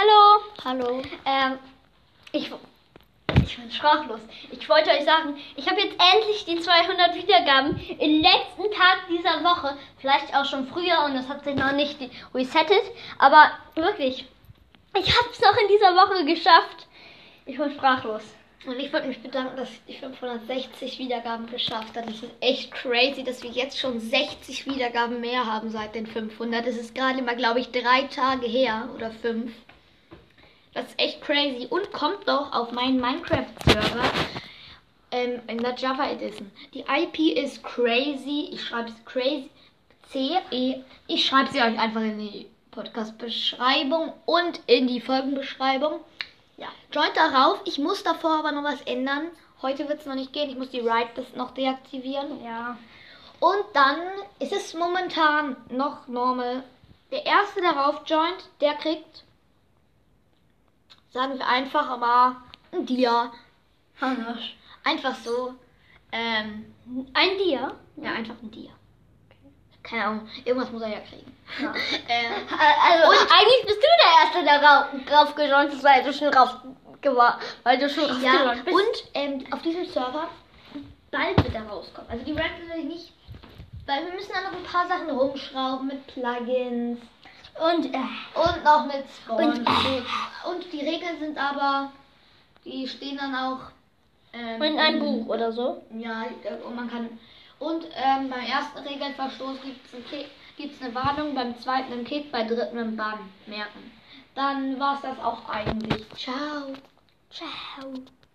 Hallo. Hallo. Ähm, ich, ich bin sprachlos. Ich wollte euch sagen, ich habe jetzt endlich die 200 Wiedergaben im letzten Tag dieser Woche. Vielleicht auch schon früher und es hat sich noch nicht resettet. Aber wirklich, ich habe es noch in dieser Woche geschafft. Ich bin sprachlos. Und ich wollte mich bedanken, dass ich die 560 Wiedergaben geschafft habe. Das ist echt crazy, dass wir jetzt schon 60 Wiedergaben mehr haben seit den 500. Das ist gerade mal, glaube ich, drei Tage her oder fünf. Das ist echt crazy. Und kommt doch auf meinen Minecraft-Server ähm, in der Java Edition. Die IP ist crazy. Ich schreibe es crazy. C-E. Ich schreibe sie euch einfach in die Podcast-Beschreibung und in die Folgenbeschreibung. Ja, joint darauf. Ich muss davor aber noch was ändern. Heute wird es noch nicht gehen. Ich muss die Write-List noch deaktivieren. Ja. Und dann ist es momentan noch normal. Der erste, der rauf joint, der kriegt, sagen wir einfach aber, ein Dia. Einfach so. Ähm, Ein Dia. ja, einfach ein Dia. Keine Ahnung, irgendwas muss er ja kriegen. Ja. ähm, Also, und eigentlich bist du der Erste, der rauf, drauf gejoint ist, weil du schon rauf weil du schon rauf ja, bist. und ähm, auf diesem Server bald wird er rauskommen. Also die Red will ich nicht, weil wir müssen da noch ein paar Sachen rumschrauben mit Plugins. Und äh, Und noch mit Spawn. Und- Und, die Regeln sind aber, die stehen dann auch ähm, in einem Buch oder so. Ja, äh, und man kann. Und ähm, beim ersten Regelverstoß gibt es ein gibt's eine Warnung, beim zweiten einen Kick, bei dritten einen Bann. Merken. Dann war es das auch eigentlich. Ciao. Ciao.